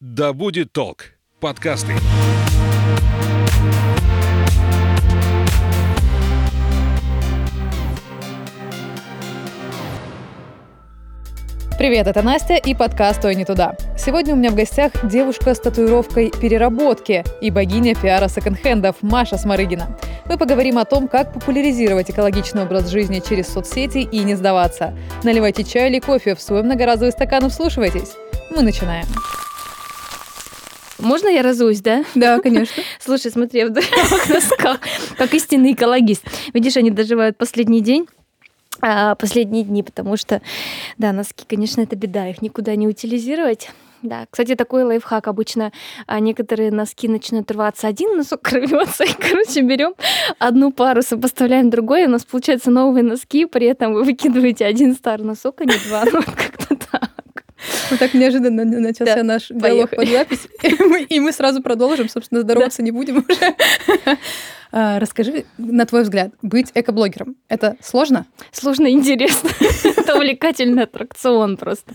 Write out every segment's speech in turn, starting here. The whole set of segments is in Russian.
Да будет толк. Подкасты. Привет, это Настя и подкаст «Ой, не туда». Сегодня у меня в гостях девушка с татуировкой переработки и богиня пиара секонд-хендов Маша Сморыгина. Мы поговорим о том, как популяризировать экологичный образ жизни через соцсети и не сдаваться. Наливайте чай или кофе в свой многоразовый стакан и вслушивайтесь. Мы начинаем. Можно я разуюсь, да? Да, конечно. Слушай, смотри, в дырявых носках, как истинный экологист. Видишь, они доживают последний день, а, последние дни, потому что, да, носки, конечно, это беда, их никуда не утилизировать. Да, кстати, такой лайфхак. Обычно а, некоторые носки начинают рваться, один носок рвется, и, короче, берем одну пару, сопоставляем другой, и у нас получаются новые носки, при этом вы выкидываете один старый носок, а не два. Ну, как-то так. Вот так неожиданно начался да, наш диалог под запись, и мы, и мы сразу продолжим, собственно, здороваться да. не будем уже. А, расскажи, на твой взгляд, быть экоблогером — это сложно? Сложно и интересно. Это увлекательный аттракцион просто.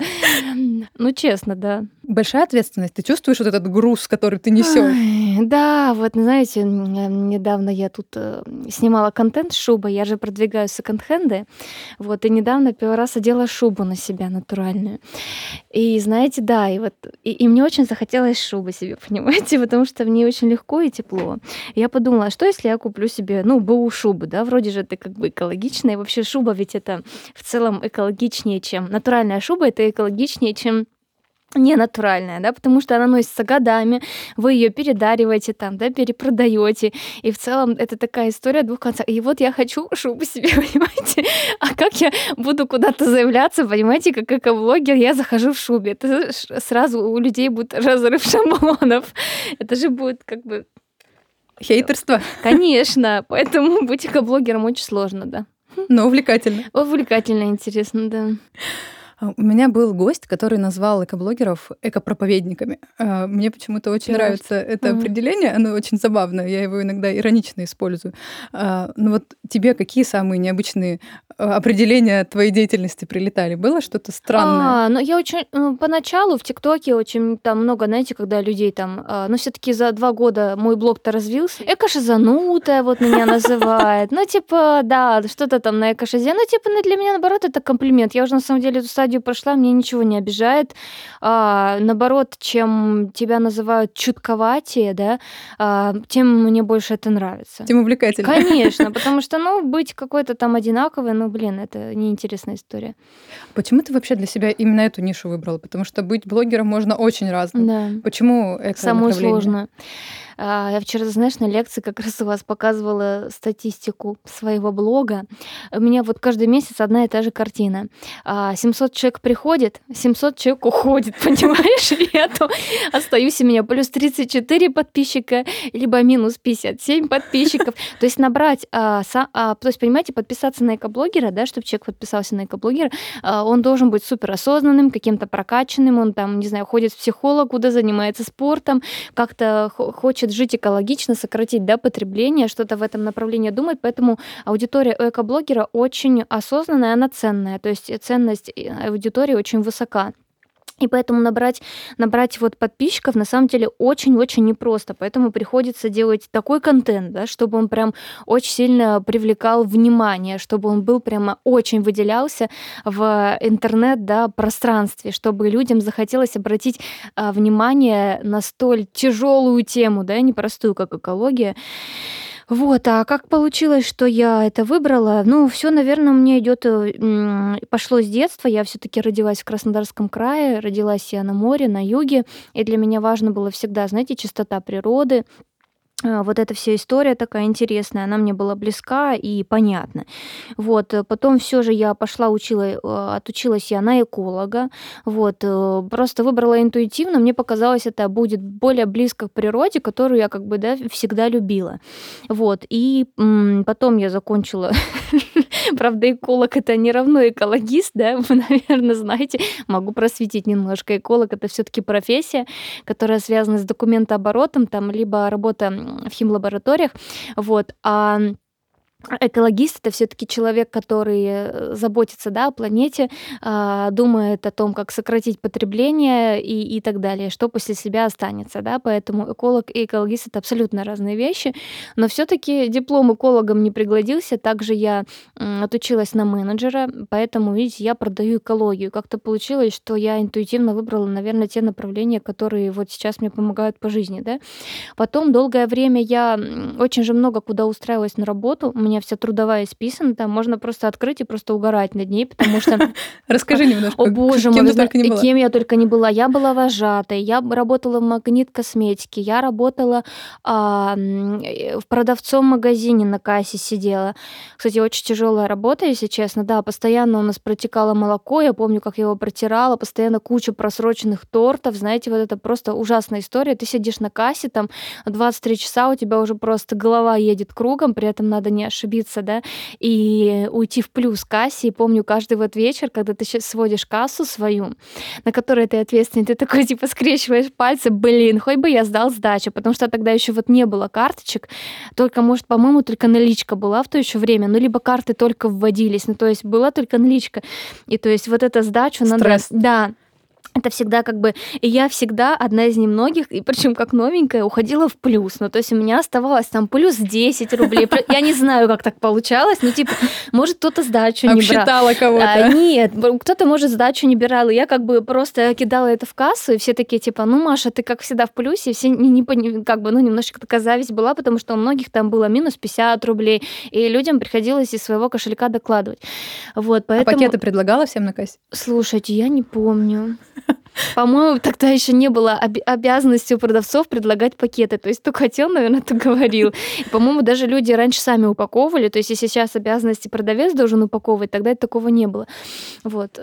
Ну, честно, да. Большая ответственность. Ты чувствуешь вот этот груз, который ты несешь? Да, вот, знаете, недавно я тут э, снимала контент с шубой, я же продвигаю секонд-хенды, вот, и недавно первый раз одела шубу на себя натуральную. И знаете, да, и вот, и, и мне очень захотелось шубы себе, понимаете, потому что мне очень легко и тепло. я подумала, что если я куплю себе, ну, БУ шубу, да, вроде же это как бы экологичная, и вообще шуба ведь это в целом экологичнее, чем натуральная шуба, это экологичнее, чем не натуральная, да, потому что она носится годами, вы ее передариваете там, да, перепродаете, и в целом это такая история двух концов. И вот я хочу шубу себе, понимаете, а как я буду куда-то заявляться, понимаете, как эко-блогер, я захожу в шубе, это сразу у людей будет разрыв шаблонов, это же будет как бы... Хейтерство. Конечно, поэтому быть эко-блогером очень сложно, да. Но увлекательно. Увлекательно, интересно, да. А, у меня был гость, который назвал экоблогеров экопроповедниками. А, мне почему-то очень нравится это mm определение, оно очень забавное, я его иногда иронично использую. А, ну вот тебе какие самые необычные определения твоей деятельности прилетали? Было что-то странное? А, ну я очень ну, поначалу в ТикТоке очень там много, знаете, когда людей там, ну все-таки за два года мой блог-то развился. Экошизанутая вот меня называет. Ну типа, да, что-то там на экошизе. Ну типа, для меня наоборот это комплимент. Я уже на самом деле эту стадию прошла, мне ничего не обижает. А, наоборот, чем тебя называют чутковатее, да, а, тем мне больше это нравится. Тем увлекательнее. Конечно, потому что, ну, быть какой-то там одинаковой, ну, блин, это неинтересная история. Почему ты вообще для себя именно эту нишу выбрала? Потому что быть блогером можно очень разным. Да. Почему это Самое сложное. А, я вчера, знаешь, на лекции как раз у вас показывала статистику своего блога. У меня вот каждый месяц одна и та же картина. 700 а, человек приходит, 700 человек уходит, понимаешь? Я то остаюсь, у меня плюс 34 подписчика, либо минус 57 подписчиков. То есть набрать, а, то есть, понимаете, подписаться на экоблогера, да, чтобы человек подписался на экоблогера, он должен быть супер осознанным, каким-то прокачанным, он там, не знаю, ходит к психологу, да, занимается спортом, как-то хочет хочет жить экологично, сократить да, потребление, что-то в этом направлении думать. Поэтому аудитория у экоблогера очень осознанная, она ценная. То есть ценность аудитории очень высока. И поэтому набрать, набрать вот подписчиков на самом деле очень-очень непросто. Поэтому приходится делать такой контент, да, чтобы он прям очень сильно привлекал внимание, чтобы он был прямо очень выделялся в интернет да, пространстве, чтобы людям захотелось обратить а, внимание на столь тяжелую тему, да, непростую, как экология. Вот, а как получилось, что я это выбрала? Ну, все, наверное, меня идет, э, пошло с детства. Я все-таки родилась в Краснодарском крае, родилась я на море, на юге, и для меня важно было всегда, знаете, чистота природы, вот эта вся история такая интересная, она мне была близка и понятна. Вот, э, потом все же я пошла, учила, э, отучилась я на эколога, вот, э, просто выбрала интуитивно, мне показалось, это будет более близко к природе, которую я как бы, да, всегда любила. Вот, и потом я закончила Правда, эколог это не равно экологист, да, вы, наверное, знаете. Могу просветить немножко. Эколог это все-таки профессия, которая связана с документооборотом, там, либо работа в химлабораториях. Вот. А экологист это все-таки человек, который э, заботится да, о планете, а, думает о том, как сократить потребление и, и так далее, что после себя останется. Да? Поэтому эколог и экологист это абсолютно разные вещи. Но все-таки диплом экологом не пригодился. Также я отучилась на менеджера, поэтому, видите, я продаю экологию. Как-то получилось, что я интуитивно выбрала, наверное, те направления, которые вот сейчас мне помогают по жизни. Да? Потом долгое время я очень же много куда устраивалась на работу. У меня вся трудовая списана, там можно просто открыть и просто угорать над ней, потому что... Расскажи немножко. О боже мой, кем я только не была. Я была вожатой, я работала в магнит косметики, я работала а, в продавцом магазине на кассе сидела. Кстати, очень тяжелая работа, если честно. Да, постоянно у нас протекало молоко, я помню, как я его протирала, постоянно куча просроченных тортов. Знаете, вот это просто ужасная история. Ты сидишь на кассе, там 23 часа, у тебя уже просто голова едет кругом, при этом надо не ошибиться, да, и уйти в плюс кассе. И помню, каждый вот вечер, когда ты сводишь кассу свою, на которой ты ответственный, ты такой, типа, скрещиваешь пальцы, блин, хоть бы я сдал сдачу, потому что тогда еще вот не было карточек, только, может, по-моему, только наличка была в то еще время, ну, либо карты только вводились, ну, то есть была только наличка. И то есть вот эта сдачу Стресс. надо... Да, это всегда как бы... И я всегда одна из немногих, и причем как новенькая, уходила в плюс. Ну, то есть у меня оставалось там плюс 10 рублей. Я не знаю, как так получалось. Ну, типа, может, кто-то сдачу не брал. Обсчитала кого-то. А, нет, кто-то, может, сдачу не брал. И я как бы просто кидала это в кассу, и все такие, типа, ну, Маша, ты как всегда в плюсе. И все не, не, как бы, ну, немножечко такая зависть была, потому что у многих там было минус 50 рублей, и людям приходилось из своего кошелька докладывать. Вот, А поэтому... пакеты предлагала всем на кассе? Слушайте, я не помню. По-моему, тогда еще не было об- обязанности у продавцов предлагать пакеты. То есть кто хотел, наверное, то говорил. По-моему, даже люди раньше сами упаковывали. То есть если сейчас обязанности продавец должен упаковывать, тогда такого не было. Вот.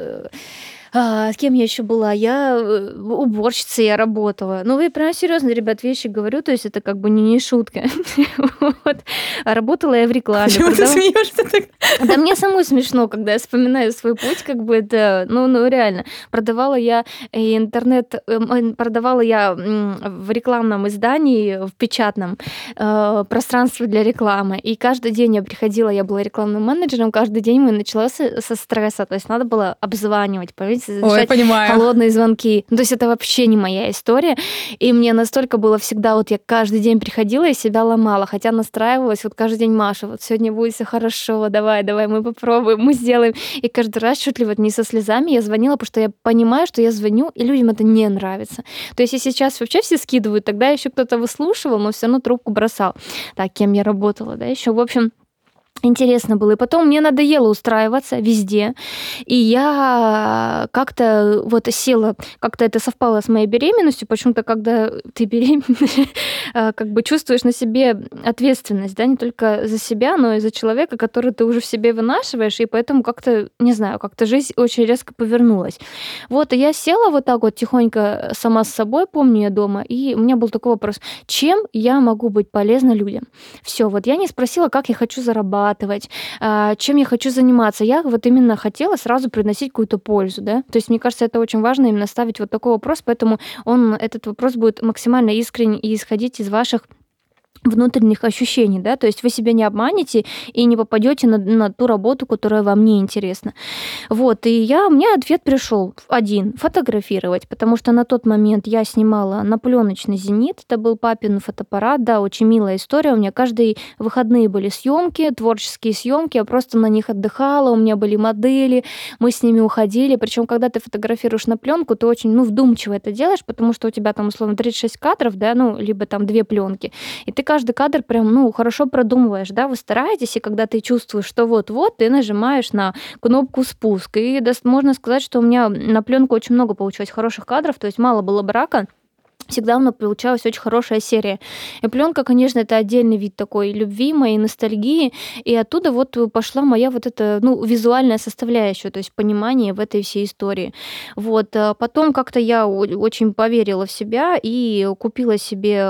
А, с кем я еще была? Я э, уборщицей я работала. Ну, вы прям серьезно, ребят, вещи говорю, то есть это как бы не, не шутка. вот. А работала я в рекламе. Почему ты продавала- смеешься так? да мне самой смешно, когда я вспоминаю свой путь, как бы это, ну, ну реально. Продавала я э, интернет, э, продавала я в рекламном издании, в печатном, э, пространство для рекламы. И каждый день я приходила, я была рекламным менеджером, каждый день мы начала со, со стресса, то есть надо было обзванивать, понимаете, Ой, я завершать понимаю. холодные звонки. Ну, то есть это вообще не моя история. И мне настолько было всегда, вот я каждый день приходила и себя ломала, хотя настраивалась вот каждый день, Маша, вот сегодня будет все хорошо, давай, давай, мы попробуем, мы сделаем. И каждый раз чуть ли вот не со слезами я звонила, потому что я понимаю, что я звоню, и людям это не нравится. То есть если сейчас вообще все скидывают, тогда еще кто-то выслушивал, но все равно трубку бросал. Так, кем я работала, да, еще, в общем, Интересно было. И потом мне надоело устраиваться везде. И я как-то вот села, как-то это совпало с моей беременностью. Почему-то, когда ты беременна, а, как бы чувствуешь на себе ответственность, да, не только за себя, но и за человека, который ты уже в себе вынашиваешь. И поэтому как-то, не знаю, как-то жизнь очень резко повернулась. Вот, и я села вот так вот тихонько сама с собой, помню я дома, и у меня был такой вопрос, чем я могу быть полезна людям? Все, вот я не спросила, как я хочу зарабатывать, а, чем я хочу заниматься. Я вот именно хотела сразу приносить какую-то пользу, да. То есть мне кажется, это очень важно именно ставить вот такой вопрос, поэтому он, этот вопрос будет максимально искренне и исходить из ваших внутренних ощущений, да, то есть вы себя не обманете и не попадете на, на ту работу, которая вам не интересна. Вот, и я, у меня ответ пришел один, фотографировать, потому что на тот момент я снимала на пленочный «Зенит», это был папин фотоаппарат, да, очень милая история, у меня каждые выходные были съемки, творческие съемки, я просто на них отдыхала, у меня были модели, мы с ними уходили, причем когда ты фотографируешь на пленку, ты очень, ну, вдумчиво это делаешь, потому что у тебя там, условно, 36 кадров, да, ну, либо там две пленки, и ты каждый кадр прям, ну, хорошо продумываешь, да, вы стараетесь, и когда ты чувствуешь, что вот-вот, ты нажимаешь на кнопку спуск. И дос- можно сказать, что у меня на пленку очень много получилось хороших кадров, то есть мало было брака, всегда у меня получалась очень хорошая серия. И пленка, конечно, это отдельный вид такой любви, моей ностальгии, и оттуда вот пошла моя вот эта, ну, визуальная составляющая, то есть понимание в этой всей истории. Вот. а Потом как-то я очень поверила в себя и купила себе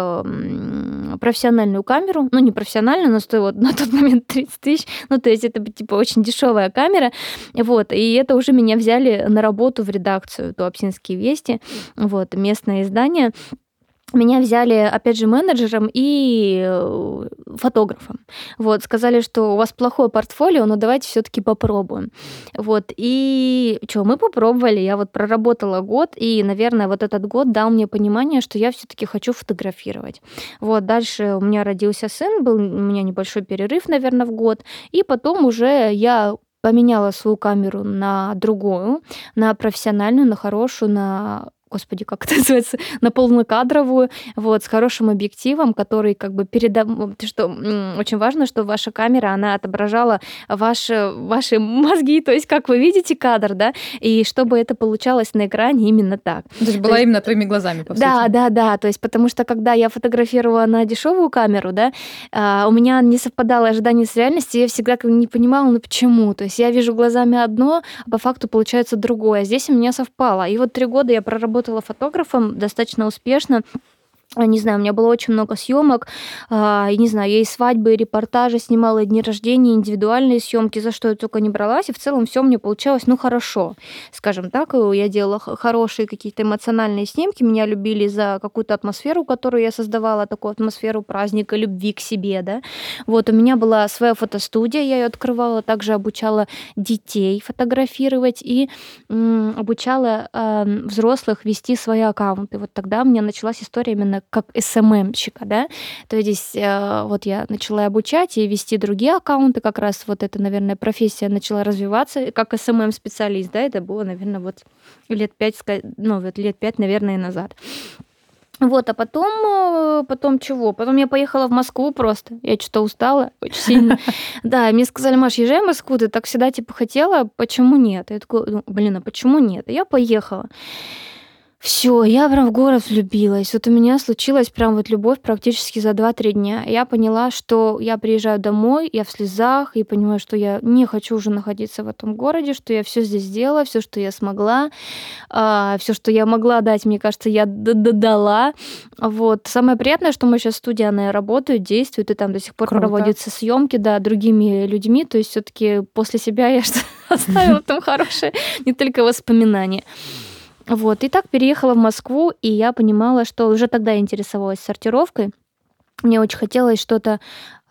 профессиональную камеру, ну, не профессиональную, но стоила на тот момент 30 тысяч, ну, то есть это, типа, очень дешевая камера, вот, и это уже меня взяли на работу в редакцию Туапсинские вести, вот, местное издание, меня взяли, опять же, менеджером и э, фотографом. Вот, сказали, что у вас плохое портфолио, но давайте все таки попробуем. Вот, и что, мы попробовали, я вот проработала год, и, наверное, вот этот год дал мне понимание, что я все таки хочу фотографировать. Вот, дальше у меня родился сын, был у меня небольшой перерыв, наверное, в год, и потом уже я поменяла свою камеру на другую, на профессиональную, на хорошую, на господи, как это называется, на полнокадровую, вот, с хорошим объективом, который как бы передав... что очень важно, что ваша камера, она отображала ваши, ваши мозги, то есть как вы видите кадр, да, и чтобы это получалось на экране именно так. То есть была то именно твоими глазами, по Да, сути. да, да, то есть потому что когда я фотографировала на дешевую камеру, да, а, у меня не совпадало ожидание с реальностью, я всегда не понимала, ну почему, то есть я вижу глазами одно, а по факту получается другое, а здесь у меня совпало, и вот три года я проработала работала фотографом достаточно успешно. А, не знаю, у меня было очень много съемок, а, и не знаю, я и свадьбы, и репортажи снимала, и дни рождения, индивидуальные съемки, за что я только не бралась, и в целом все мне получалось, ну, хорошо, скажем так, я делала хорошие какие-то эмоциональные снимки, меня любили за какую-то атмосферу, которую я создавала, такую атмосферу праздника, любви к себе, да, вот, у меня была своя фотостудия, я ее открывала, также обучала детей фотографировать и м, обучала э, взрослых вести свои аккаунты, вот тогда у меня началась история именно как СММщика, да, то есть э, вот я начала обучать и вести другие аккаунты, как раз вот эта, наверное, профессия начала развиваться как SMM-специалист, да, это было, наверное, вот лет пять, ну, вот лет пять, наверное, назад. Вот, а потом, э, потом чего? Потом я поехала в Москву просто. Я что-то устала очень сильно. Да, мне сказали, Маш, езжай в Москву, ты так всегда типа хотела, почему нет? Я такой, «Ну, блин, а почему нет? И я поехала. Все, я прям в город влюбилась. Вот у меня случилась прям вот любовь практически за 2-3 дня. Я поняла, что я приезжаю домой, я в слезах, и понимаю, что я не хочу уже находиться в этом городе, что я все здесь сделала, все, что я смогла, а, все, что я могла дать, мне кажется, я дала. Вот. Самое приятное, что мы сейчас студия, она работает, действует, и там до сих пор Круто. проводятся съемки, да, другими людьми. То есть все-таки после себя я оставила там хорошее, не только воспоминания. Вот, и так переехала в Москву, и я понимала, что уже тогда интересовалась сортировкой. Мне очень хотелось что-то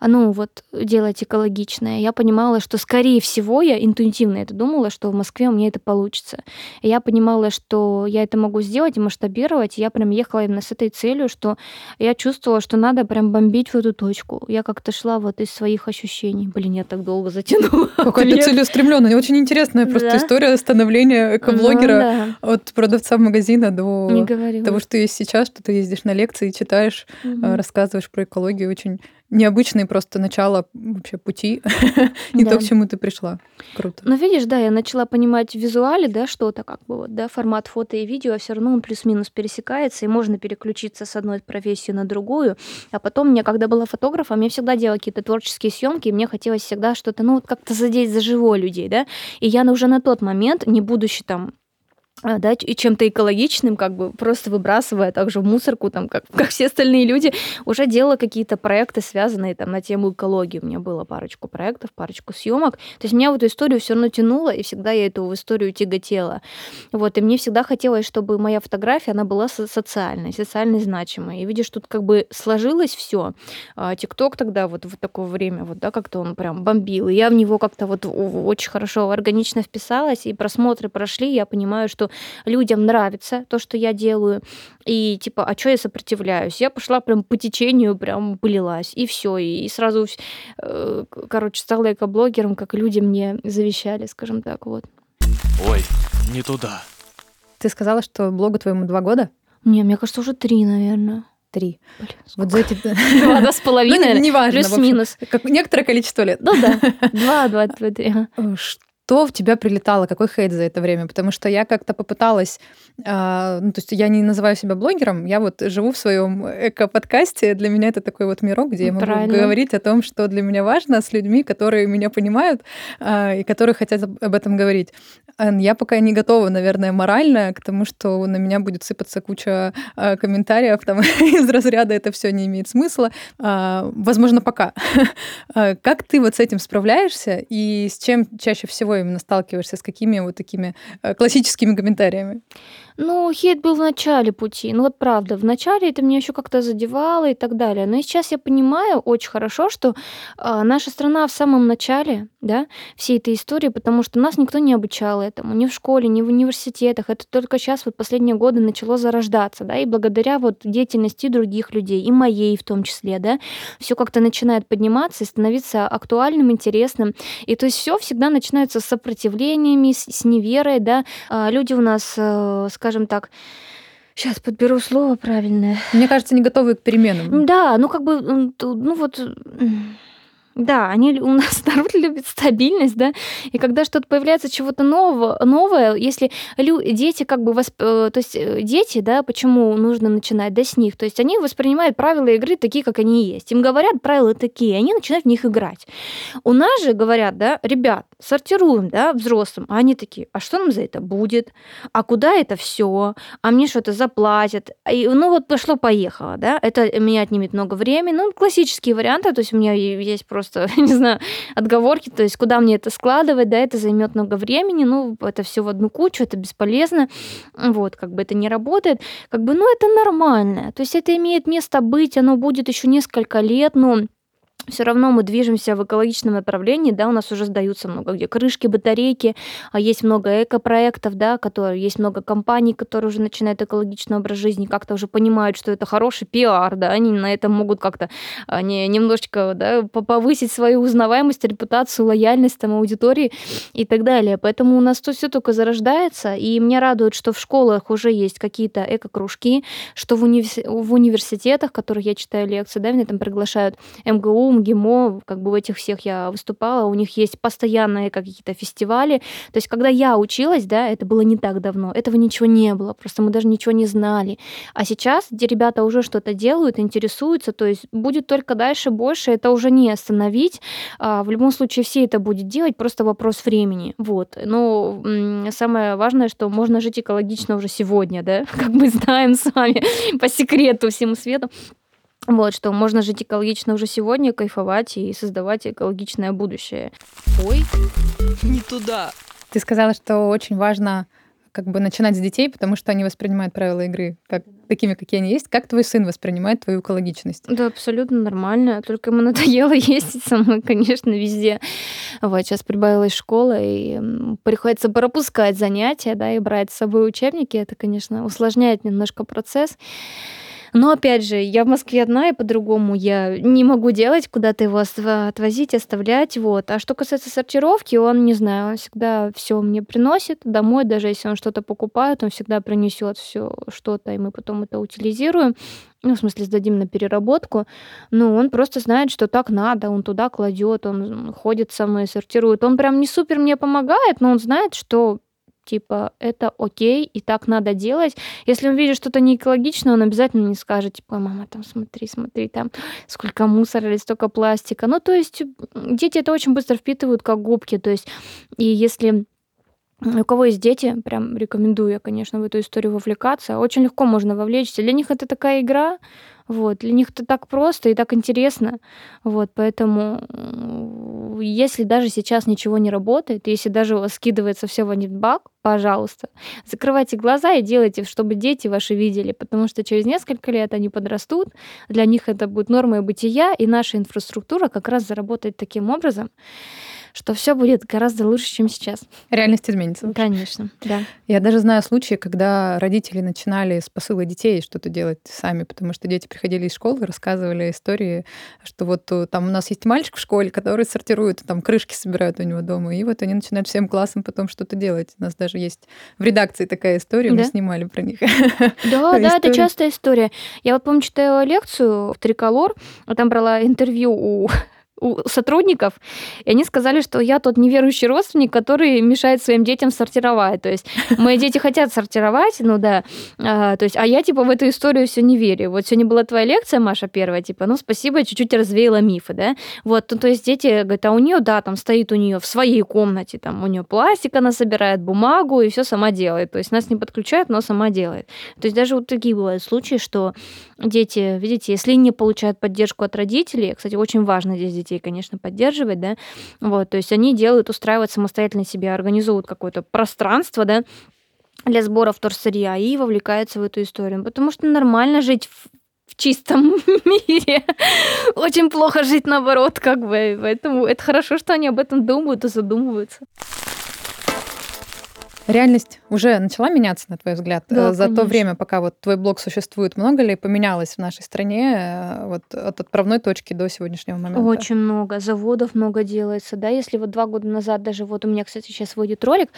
ну вот делать экологичное. Я понимала, что скорее всего, я интуитивно это думала, что в Москве у меня это получится. И я понимала, что я это могу сделать и масштабировать. И я прям ехала именно с этой целью, что я чувствовала, что надо прям бомбить в эту точку. Я как-то шла вот из своих ощущений. Блин, я так долго затянула. Какая-то целеустремленная. Очень интересная просто да? история становления экоблогера ну, да. от продавца магазина до того, что есть сейчас, что ты ездишь на лекции, читаешь, угу. рассказываешь про экологию. Очень необычное просто начало вообще пути, не то, к чему ты пришла. Круто. Ну, видишь, да, я начала понимать в визуале, да, что-то как бы вот, да, формат фото и видео, а все равно он плюс-минус пересекается, и можно переключиться с одной профессии на другую. А потом мне, когда была фотографом, я всегда делала какие-то творческие съемки, и мне хотелось всегда что-то, ну, вот как-то задеть за живое людей, да. И я уже на тот момент, не будучи там да, и чем-то экологичным, как бы просто выбрасывая также в мусорку, там, как, как все остальные люди, уже делала какие-то проекты, связанные там на тему экологии. У меня было парочку проектов, парочку съемок. То есть меня в эту историю все равно тянуло, и всегда я эту историю тяготела. Вот, и мне всегда хотелось, чтобы моя фотография, она была социальной, социально значимой. И видишь, тут как бы сложилось все. А, ТикТок тогда вот в такое время, вот, да, как-то он прям бомбил. И я в него как-то вот очень хорошо, органично вписалась, и просмотры прошли, я понимаю, что людям нравится то, что я делаю, и типа, а что я сопротивляюсь? Я пошла прям по течению, прям полилась, и все, и сразу, э, короче, стала экоблогером, как люди мне завещали, скажем так, вот. Ой, не туда. Ты сказала, что блогу твоему два года? Не, мне кажется, уже три, наверное три. Блин, вот за эти... Два, два с половиной, ну, неважно, плюс-минус. Как некоторое количество лет. Ну да, два, два, два, три. Что в тебя прилетало, какой хейт за это время? Потому что я как-то попыталась а, ну, то есть я не называю себя блогером, я вот живу в своем эко-подкасте. Для меня это такой вот мирок, где я могу Правильно. говорить о том, что для меня важно, с людьми, которые меня понимают а, и которые хотят об этом говорить. Я пока не готова, наверное, морально к тому, что на меня будет сыпаться куча а, комментариев там, из разряда «это все не имеет смысла». Возможно, пока. Как ты вот с этим справляешься и с чем чаще всего именно сталкиваешься, с какими вот такими классическими комментариями? Ну, хейт был в начале пути. Ну вот правда, в начале это меня еще как-то задевало и так далее. Но сейчас я понимаю очень хорошо, что а, наша страна в самом начале, да, всей этой истории, потому что нас никто не обучал этому, ни в школе, ни в университетах. Это только сейчас, вот последние годы начало зарождаться, да, и благодаря вот деятельности других людей, и моей в том числе, да, все как-то начинает подниматься и становиться актуальным, интересным. И то есть все всегда начинается с сопротивлениями, с, с неверой, да. А, люди у нас, э, скажем, скажем так, Сейчас подберу слово правильное. Мне кажется, не готовы к переменам. Да, ну как бы, ну вот да, они у нас народ любит стабильность, да, и когда что-то появляется чего-то нового, новое, если лю, дети как бы, восп... Э, то есть э, дети, да, почему нужно начинать, да, с них, то есть они воспринимают правила игры такие, как они есть, им говорят правила такие, они начинают в них играть. У нас же говорят, да, ребят, сортируем, да, взрослым, а они такие, а что нам за это будет, а куда это все, а мне что-то заплатят, и, ну вот пошло-поехало, да, это меня отнимет много времени, ну, классические варианты, то есть у меня есть просто не знаю, отговорки, то есть куда мне это складывать, да, это займет много времени, ну, это все в одну кучу, это бесполезно, вот, как бы это не работает, как бы, ну, это нормально, то есть это имеет место быть, оно будет еще несколько лет, но все равно мы движемся в экологичном направлении, да, у нас уже сдаются много где крышки, батарейки, а есть много эко-проектов, да, которые, есть много компаний, которые уже начинают экологичный образ жизни, как-то уже понимают, что это хороший пиар, да, они на этом могут как-то они немножечко, да, повысить свою узнаваемость, репутацию, лояльность там аудитории и так далее. Поэтому у нас тут все только зарождается, и меня радует, что в школах уже есть какие-то эко-кружки, что в, универс... в университетах, в которых я читаю лекции, да, меня там приглашают МГУ, МГИМО, как бы в этих всех я выступала, у них есть постоянные какие-то фестивали. То есть, когда я училась, да, это было не так давно, этого ничего не было, просто мы даже ничего не знали. А сейчас, где ребята уже что-то делают, интересуются, то есть будет только дальше больше, это уже не остановить. А, в любом случае все это будет делать, просто вопрос времени. Вот. Но самое важное, что можно жить экологично уже сегодня, да, как мы знаем с вами по секрету всему свету. Вот, что можно жить экологично уже сегодня, кайфовать и создавать экологичное будущее. Ой, не туда. Ты сказала, что очень важно как бы начинать с детей, потому что они воспринимают правила игры как такими, какие они есть. Как твой сын воспринимает твою экологичность? Да, абсолютно нормально. Только ему надоело ездить со мной, конечно, везде. Вот, сейчас прибавилась школа, и приходится пропускать занятия, да, и брать с собой учебники. Это, конечно, усложняет немножко процесс. Но опять же, я в Москве одна, и по-другому я не могу делать, куда-то его отвозить, оставлять. Вот. А что касается сортировки, он, не знаю, он всегда все мне приносит домой, даже если он что-то покупает, он всегда принесет все что-то, и мы потом это утилизируем ну, в смысле, сдадим на переработку, ну, он просто знает, что так надо, он туда кладет, он ходит со мной, сортирует. Он прям не супер мне помогает, но он знает, что типа, это окей, и так надо делать. Если он видит что-то не экологичное, он обязательно не скажет, типа, мама, там, смотри, смотри, там, сколько мусора или столько пластика. Ну, то есть дети это очень быстро впитывают, как губки. То есть, и если у кого есть дети, прям рекомендую я, конечно, в эту историю вовлекаться. Очень легко можно вовлечься. Для них это такая игра, вот, для них это так просто и так интересно. Вот, поэтому если даже сейчас ничего не работает, если даже у вас скидывается все в баг, пожалуйста, закрывайте глаза и делайте, чтобы дети ваши видели, потому что через несколько лет они подрастут, для них это будет нормой бытия, и наша инфраструктура как раз заработает таким образом, что все будет гораздо лучше, чем сейчас. Реальность изменится. Конечно, да. Я даже знаю случаи, когда родители начинали с посыла детей что-то делать сами, потому что дети приходили из школы, рассказывали истории, что вот э, там у нас есть мальчик в школе, который сортирует, там крышки собирают у него дома, и вот они начинают всем классом потом что-то делать. У нас даже есть в редакции такая история, да? мы снимали про них. Да, да, это частая история. Я вот помню, читала лекцию в Триколор, там брала интервью у у сотрудников, и они сказали, что я тот неверующий родственник, который мешает своим детям сортировать. То есть мои дети хотят сортировать, ну да, а, то есть, а я типа в эту историю все не верю. Вот сегодня была твоя лекция, Маша, первая, типа, ну спасибо, чуть-чуть развеяла мифы, да. Вот, ну, то есть дети говорят, а у нее, да, там стоит у нее в своей комнате, там у нее пластик, она собирает бумагу и все сама делает. То есть нас не подключают, но сама делает. То есть даже вот такие бывают случаи, что дети, видите, если не получают поддержку от родителей, кстати, очень важно здесь детей, конечно, поддерживать, да, вот, то есть они делают, устраивают самостоятельно себе, организуют какое-то пространство, да, для сбора вторсырья и вовлекаются в эту историю. Потому что нормально жить в чистом мире. Очень плохо жить наоборот, как бы. Поэтому это хорошо, что они об этом думают и задумываются. Реальность уже начала меняться, на твой взгляд, Да, э, за то конечно. время, пока вот твой блог существует? Много ли поменялось в нашей стране э, вот от отправной точки до сегодняшнего момента? Очень много. Заводов много делается, да. Если вот два года назад даже вот у меня, кстати, сейчас выйдет ролик,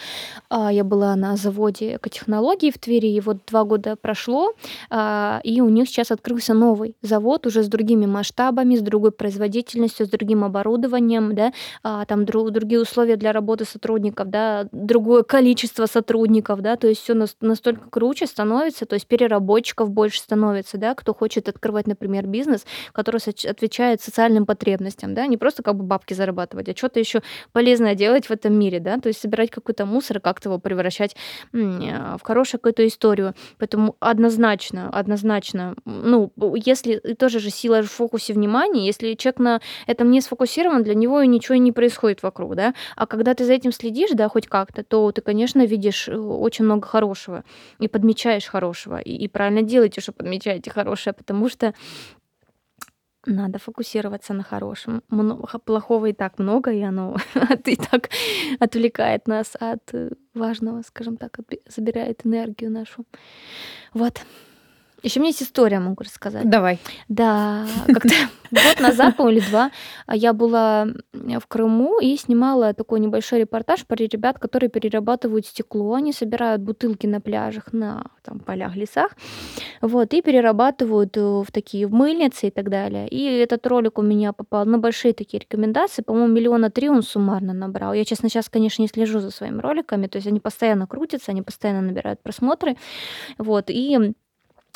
а, я была на заводе экотехнологий в Твери, и вот два года прошло, а, и у них сейчас открылся новый завод уже с другими масштабами, с другой производительностью, с другим оборудованием, да, а, там дру- другие условия для работы сотрудников, да, другое количество сотрудников, да, то есть все настолько круче становится, то есть переработчиков больше становится, да, кто хочет открывать, например, бизнес, который отвечает социальным потребностям, да, не просто как бы бабки зарабатывать, а что-то еще полезное делать в этом мире, да, то есть собирать какой-то мусор и как-то его превращать э, в хорошую какую-то историю. Поэтому однозначно, однозначно, ну, если тоже же сила в фокусе внимания, если человек на этом не сфокусирован, для него ничего не происходит вокруг, да, а когда ты за этим следишь, да, хоть как-то, то ты, конечно, видишь э, очень много хорошего и подмечаешь хорошего, и, и правильно делаете, что подмечаете хорошее, потому что надо фокусироваться на хорошем. Мно- х- Плохого и так много, и оно и так отвлекает нас от э, важного, скажем так, забирает энергию нашу. Вот. Еще у меня есть история, могу рассказать. Давай. Да, как-то год назад, или два, я была в Крыму и снимала такой небольшой репортаж про ребят, которые перерабатывают стекло. Они собирают бутылки на пляжах, на там, полях, лесах, вот, и перерабатывают э, в такие в мыльницы и так далее. И этот ролик у меня попал на большие такие рекомендации. По-моему, миллиона три он суммарно набрал. Я, честно, сейчас, конечно, не слежу за своими роликами, то есть они постоянно крутятся, они постоянно набирают просмотры. Вот, и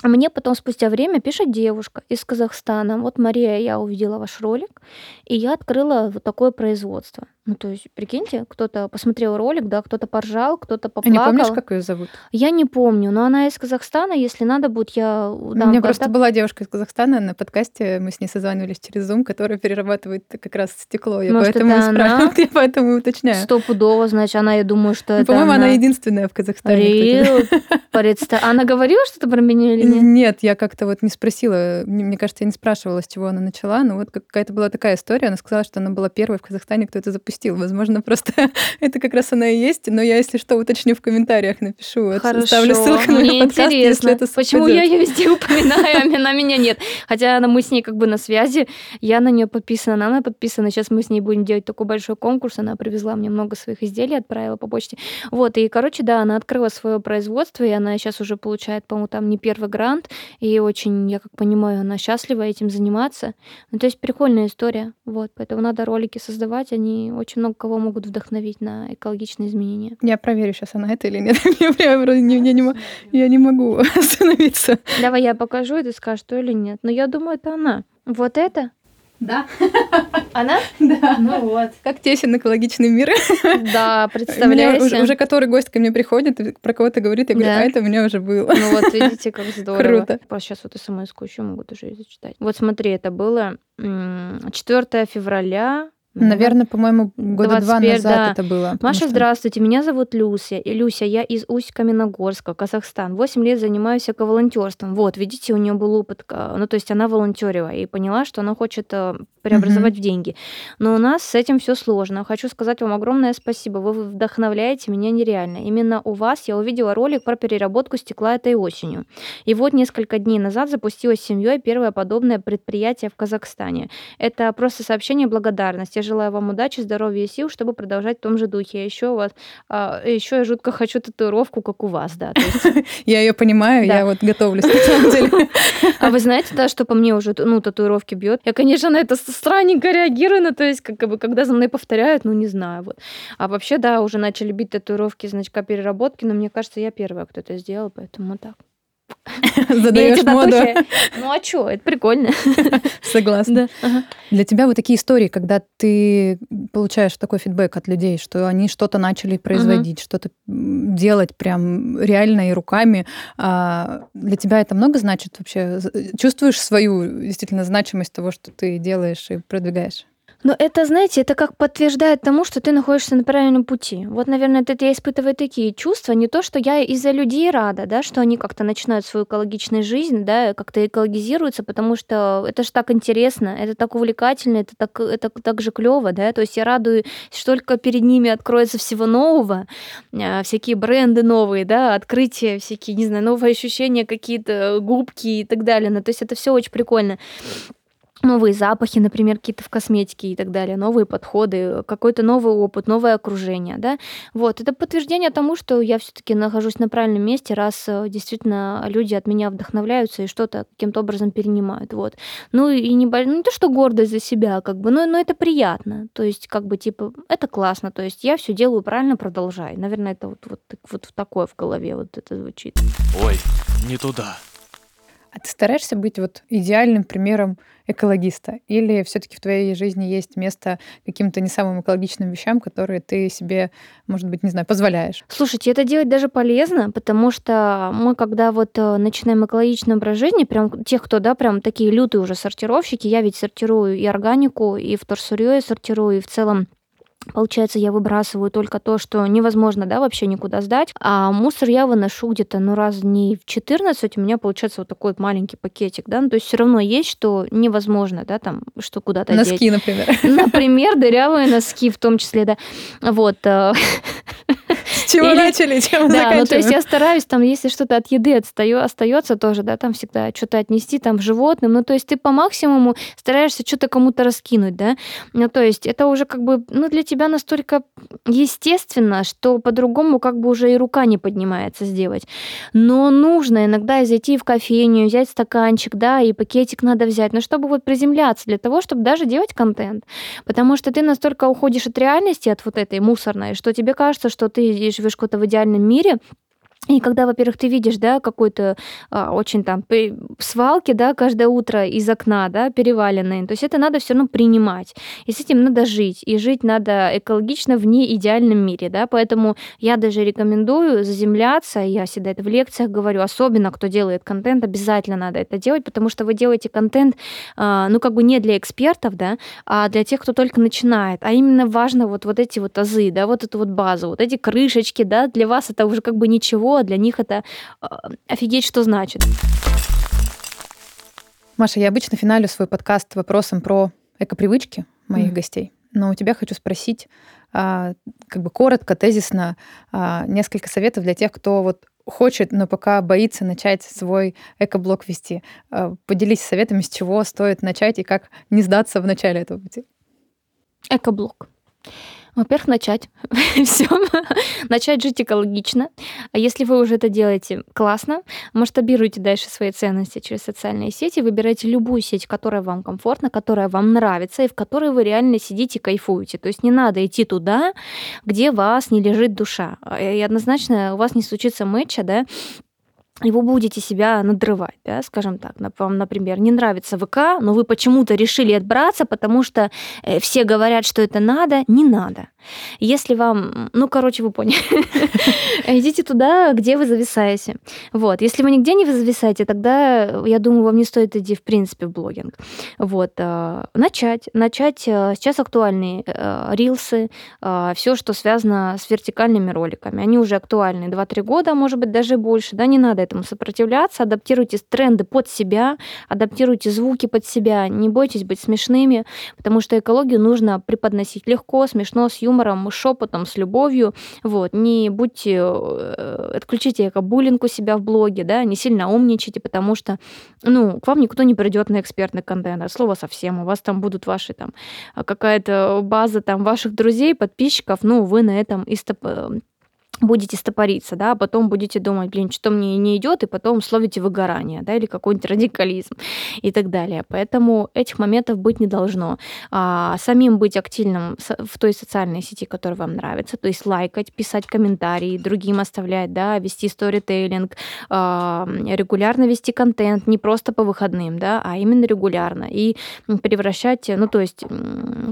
мне потом спустя время пишет девушка из Казахстана. Вот, Мария, я увидела ваш ролик, и я открыла вот такое производство. Ну, то есть, прикиньте, кто-то посмотрел ролик, да, кто-то поржал, кто-то А не поплакал. помнишь, как ее зовут? Я не помню, но она из Казахстана. Если надо будет, я У дам меня просто была девушка из Казахстана на подкасте, мы с ней созванивались через Zoom, которая перерабатывает как раз стекло. Я Может, поэтому, это она? я поэтому уточняю. Стопудово, значит, она, я думаю, что Ну, это По-моему, она она. единственная в Казахстане. представь. Она говорила что-то про меня или нет? Нет, я как-то вот не спросила. Мне кажется, я не спрашивала, с чего она начала. Но вот какая-то была такая история. Она сказала, что она была первой в Казахстане, кто это запустил. Возможно, просто это как раз она и есть. Но я, если что, уточню в комментариях, напишу. Хорошо, Ставлю ссылку на мне подкаст, если интересно, это почему я совпадет. ее везде упоминаю, а она меня нет. Хотя мы с ней как бы на связи, я на нее подписана, она на подписана. Сейчас мы с ней будем делать такой большой конкурс, она привезла мне много своих изделий, отправила по почте. Вот, и, короче, да, она открыла свое производство, и она сейчас уже получает, по-моему, там не первый грант, и очень, я как понимаю, она счастлива этим заниматься. Ну, то есть прикольная история, вот, поэтому надо ролики создавать, они очень много кого могут вдохновить на экологичные изменения. Я проверю, сейчас она это или нет. Я прям вроде не- я не я не могу остановиться. Давай я покажу, и ты скажешь, что или нет. Но я думаю, это она. Вот это? Да, Она? да. Ну вот. Как тесен экологичный мир. Да, Меня представляете? уже, уже который гость ко мне приходит, и про кого-то говорит, я говорю, Да. а это у меня уже было. Ну вот, видите, как здорово. Круто. Сейчас вот смс еще могу тоже её зачитать. Вот смотри, это было м, 4 февраля. Наверное, по-моему, года два 21, назад да. это было. Маша, что- здравствуйте, меня зовут Люся. Люся, я из Усть-Каменогорска, Казахстан. Восемь лет занимаюсь эковолонтерством. Вот, видите, у нее был опыт, ка- ну, то есть она волонтерила и поняла, что она хочет э, преобразовать в деньги. Но у нас с этим все сложно. Хочу сказать вам огромное спасибо. Вы вдохновляете меня нереально. Именно у вас я увидела ролик про переработку стекла этой осенью. И вот несколько дней назад запустилась с семьей первое подобное предприятие в Казахстане. Это просто сообщение благодарности. Желаю вам удачи, здоровья и сил, чтобы продолжать в том же духе. Еще вот, еще я жутко хочу татуировку, как у вас, да. Я ее понимаю, я вот готовлюсь на самом деле. А вы знаете, да, что по мне уже ну, татуировки бьет? Я, конечно, на это странненько реагирую, ну, то есть, как бы, когда за мной повторяют, ну, не знаю. Вот. А вообще, да, уже начали бить татуировки значка переработки, но мне кажется, я первая, кто это сделал, поэтому так. Задаешь моду. Ну, а что, это прикольно. Согласна. Да. ага. Для тебя вот такие истории, когда ты получаешь такой фидбэк от людей, что они что-то начали производить, что-то делать прям реально и руками, а, для тебя это много значит вообще? З- Чувствуешь свою действительно значимость того, что ты делаешь и продвигаешь? Но это, знаете, это как подтверждает тому, что ты находишься на правильном пути. Вот, наверное, это я испытываю такие чувства. Не то, что я из-за людей рада, да, что они как-то начинают свою экологичную жизнь, да, как-то экологизируются, потому что это же так интересно, это так увлекательно, это так, это так же клево, да. То есть я радуюсь, что только перед ними откроется всего нового, а, всякие бренды новые, да, открытия, всякие, не знаю, новые ощущения, какие-то губки и так далее. Ну, то есть это все очень прикольно новые запахи, например, какие-то в косметике и так далее, новые подходы, какой-то новый опыт, новое окружение, да. Вот, это подтверждение тому, что я все таки нахожусь на правильном месте, раз э, действительно люди от меня вдохновляются и что-то каким-то образом перенимают, вот. Ну и не, ну, не то, что гордость за себя, как бы, но, но это приятно, то есть как бы типа это классно, то есть я все делаю правильно, продолжай. Наверное, это вот, вот, вот такое в голове вот это звучит. Ой, не туда. А ты стараешься быть вот идеальным примером экологиста? Или все-таки в твоей жизни есть место каким-то не самым экологичным вещам, которые ты себе, может быть, не знаю, позволяешь? Слушайте, это делать даже полезно, потому что мы, когда вот э, начинаем экологичный образ жизни, прям тех, кто, да, прям такие лютые уже сортировщики, я ведь сортирую и органику, и вторсырье я сортирую, и в целом Получается, я выбрасываю только то, что невозможно, да, вообще никуда сдать. А мусор я выношу где-то, ну, раз не в 14, у меня получается вот такой маленький пакетик, да, ну, то есть все равно есть, что невозможно, да, там, что куда-то Носки, деть. например. Например, дырявые носки в том числе, да. Вот. Чего Или... начали, чем Да, ну то есть я стараюсь, там, если что-то от еды отстаю, остается тоже, да, там всегда что-то отнести там животным. Ну то есть ты по максимуму стараешься что-то кому-то раскинуть, да. Ну то есть это уже как бы, ну для тебя настолько естественно, что по-другому как бы уже и рука не поднимается сделать. Но нужно иногда зайти в кофейню, взять стаканчик, да, и пакетик надо взять, но чтобы вот приземляться для того, чтобы даже делать контент. Потому что ты настолько уходишь от реальности, от вот этой мусорной, что тебе кажется, что ты живешь какой-то в идеальном мире, и когда, во-первых, ты видишь, да, какой-то а, очень там свалки, да, каждое утро из окна, да, переваленные, то есть это надо все равно принимать. И с этим надо жить. И жить надо экологично в неидеальном мире, да, поэтому я даже рекомендую заземляться, я всегда это в лекциях говорю, особенно кто делает контент, обязательно надо это делать, потому что вы делаете контент, а, ну, как бы не для экспертов, да, а для тех, кто только начинает. А именно важно вот, вот эти вот азы, да, вот эту вот базу, вот эти крышечки, да, для вас это уже как бы ничего, а для них это а, офигеть, что значит. Маша, я обычно финалю свой подкаст вопросом про экопривычки моих mm. гостей. Но у тебя хочу спросить, а, как бы коротко, тезисно, а, несколько советов для тех, кто вот хочет, но пока боится начать свой экоблог вести. Поделись советами, с чего стоит начать и как не сдаться в начале этого пути. Экоблог. Во-первых, начать. Все. начать жить экологично. А если вы уже это делаете классно, масштабируйте дальше свои ценности через социальные сети, выбирайте любую сеть, которая вам комфортна, которая вам нравится, и в которой вы реально сидите, кайфуете. То есть не надо идти туда, где вас не лежит душа. И однозначно у вас не случится матча, да, и вы будете себя надрывать, да, скажем так. Вам, например, не нравится ВК, но вы почему-то решили отбраться, потому что э, все говорят, что это надо, не надо. Если вам, ну, короче, вы поняли, идите туда, где вы зависаете. Вот. Если вы нигде не зависаете, тогда, я думаю, вам не стоит идти, в принципе, в блогинг. Вот. Э, начать. Начать. Э, сейчас актуальные рилсы, все, что связано с вертикальными роликами. Они уже актуальны 2-3 года, может быть, даже больше. Да, не надо этому сопротивляться, адаптируйте тренды под себя, адаптируйте звуки под себя, не бойтесь быть смешными, потому что экологию нужно преподносить легко, смешно, с юмором, шепотом, с любовью. Вот. Не будьте, э, отключите эко-буллинг у себя в блоге, да, не сильно умничайте, потому что, ну, к вам никто не придет на экспертный контент, от слова совсем. У вас там будут ваши там какая-то база там ваших друзей, подписчиков, ну, вы на этом и стоп будете стопориться, да, а потом будете думать, блин, что мне не идет, и потом словите выгорание, да, или какой-нибудь радикализм и так далее. Поэтому этих моментов быть не должно. А, самим быть активным в той социальной сети, которая вам нравится, то есть лайкать, писать комментарии, другим оставлять, да, вести сторителлинг, а, регулярно вести контент, не просто по выходным, да, а именно регулярно. И превращать, ну, то есть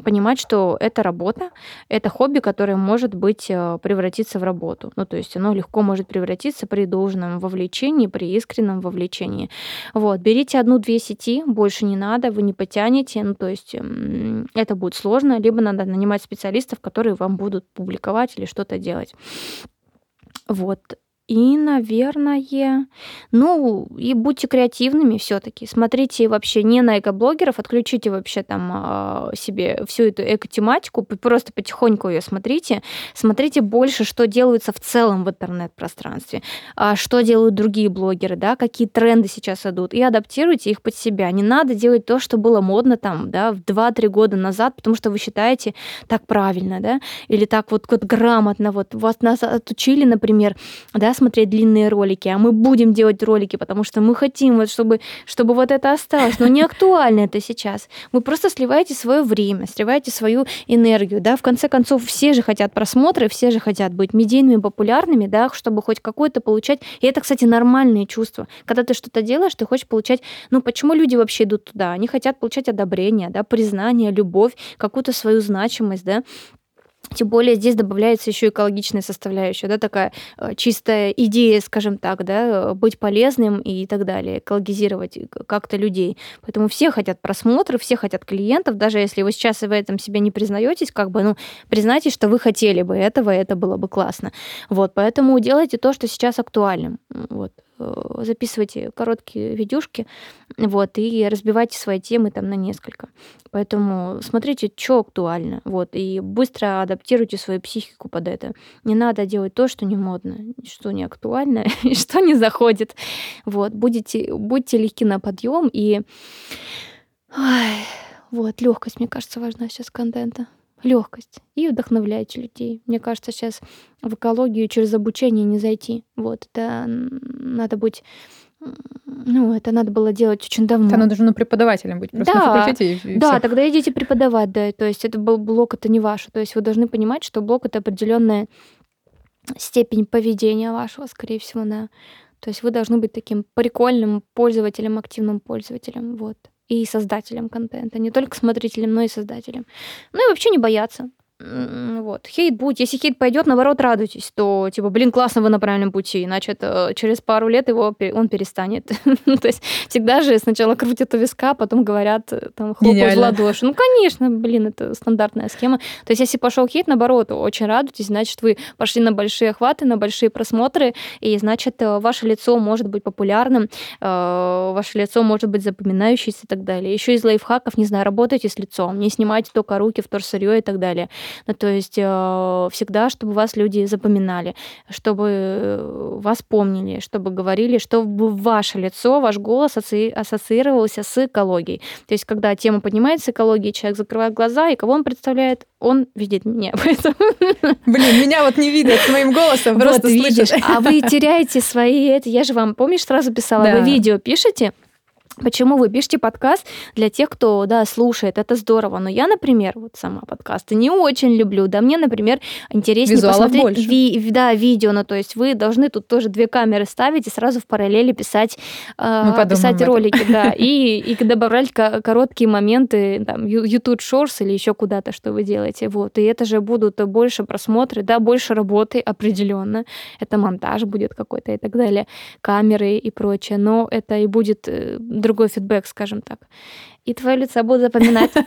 понимать, что это работа, это хобби, которое может быть э, превратиться в работу работу. Ну, то есть оно легко может превратиться при должном вовлечении, при искреннем вовлечении. Вот, берите одну-две сети, больше не надо, вы не потянете, ну, то есть это будет сложно, либо надо нанимать специалистов, которые вам будут публиковать или что-то делать. Вот. И, наверное, ну, и будьте креативными все-таки. Смотрите вообще не на экоблогеров, отключите вообще там а, себе всю эту эко-тематику, просто потихоньку ее смотрите. Смотрите больше, что делается в целом в интернет-пространстве, а, что делают другие блогеры, да, какие тренды сейчас идут, и адаптируйте их под себя. Не надо делать то, что было модно там, да, в 2-3 года назад, потому что вы считаете так правильно, да, или так вот, вот грамотно, вот вас нас отучили, например, да, смотреть длинные ролики, а мы будем делать ролики, потому что мы хотим, вот, чтобы, чтобы вот это осталось. Но не актуально это сейчас. Вы просто сливаете свое время, сливаете свою энергию. Да? В конце концов, все же хотят просмотры, все же хотят быть медийными, популярными, да, чтобы хоть какое-то получать. И это, кстати, нормальные чувства. Когда ты что-то делаешь, ты хочешь получать... Ну, почему люди вообще идут туда? Они хотят получать одобрение, да, признание, любовь, какую-то свою значимость, да. Тем более здесь добавляется еще экологичная составляющая, да, такая э, чистая идея, скажем так, да, быть полезным и так далее, экологизировать как-то людей. Поэтому все хотят просмотров, все хотят клиентов, даже если вы сейчас в этом себе не признаетесь, как бы, ну, признайте, что вы хотели бы этого, и это было бы классно. Вот, поэтому делайте то, что сейчас актуально. Вот. Э, записывайте короткие видюшки, вот, и разбивайте свои темы там на несколько. Поэтому смотрите, что актуально, вот, и быстро адаптируйте свою психику под это. Не надо делать то, что не модно, что не актуально, и что не заходит. Вот, будете, будьте легки на подъем и... Ой, вот, легкость, мне кажется, важна сейчас контента легкость и вдохновляете людей. Мне кажется, сейчас в экологию через обучение не зайти. Вот, это надо быть ну, это надо было делать очень давно. Это надо же ну, преподавателем быть просто да, на факультете. И, и да, все. тогда идите преподавать, да. То есть это был блок, это не ваше. То есть вы должны понимать, что блок это определенная степень поведения вашего, скорее всего, да. То есть вы должны быть таким прикольным пользователем, активным пользователем, вот и создателем контента, не только смотрителем, но и создателем. Ну и вообще не бояться. Вот. Хейт будет. Если хейт пойдет, наоборот, радуйтесь, то, типа, блин, классно, вы на правильном пути, иначе это через пару лет его, он перестанет. то есть всегда же сначала крутят у виска, потом говорят, э, там, хлопают в ладоши. Ну, конечно, блин, это стандартная схема. То есть если пошел хейт, наоборот, очень радуйтесь, значит, вы пошли на большие охваты, на большие просмотры, и, значит, э, ваше лицо может быть популярным, э, ваше лицо может быть запоминающееся и так далее. Еще из лайфхаков, не знаю, работайте с лицом, не снимайте только руки в торсырье и так далее. Ну, то есть э, всегда, чтобы вас люди запоминали, чтобы э, вас помнили, чтобы говорили, чтобы ваше лицо, ваш голос ассоциировался с экологией. То есть когда тема поднимается экологии, человек закрывает глаза, и кого он представляет? Он видит меня. Поэтому... Блин, меня вот не видят с моим голосом, просто вот, слышишь. Видишь, а вы теряете свои... Это, я же вам, помнишь, сразу писала, Да. вы видео пишете, Почему вы пишете подкаст для тех, кто, да, слушает, это здорово. Но я, например, вот сама подкасты не очень люблю. Да, мне, например, интереснее Визуалов посмотреть больше. ви- да, видео. Ну, то есть вы должны тут тоже две камеры ставить и сразу в параллели писать, э, писать ролики, да, и, и добавлять ко- короткие моменты, там, YouTube Shorts или еще куда-то, что вы делаете. Вот. И это же будут больше просмотры, да, больше работы определенно. Это монтаж будет какой-то и так далее, камеры и прочее. Но это и будет э, другой фидбэк, скажем так. И твое лицо буду запоминать.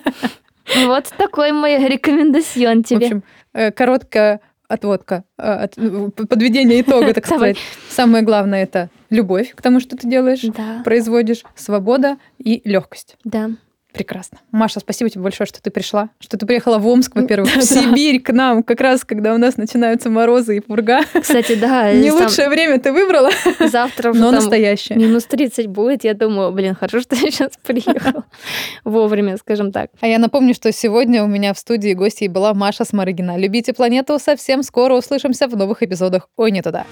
Вот такой мой рекомендацион В тебе. общем, э, короткая отводка, э, от- п- подведение итога, так сказать. Самое главное это любовь к тому, что ты делаешь, Да, производишь, свобода и легкость. да. Прекрасно. Маша, спасибо тебе большое, что ты пришла, что ты приехала в Омск, во-первых, в Сибирь к нам, как раз когда у нас начинаются морозы и пурга. Кстати, да, Не лучшее время ты выбрала, завтра уже но настоящее. минус 30 будет. Я думаю, блин, хорошо, что я сейчас приехала вовремя, скажем так. А я напомню, что сегодня у меня в студии гостьей была Маша Сморыгина. Любите планету, совсем скоро услышимся в новых эпизодах «Ой, не туда».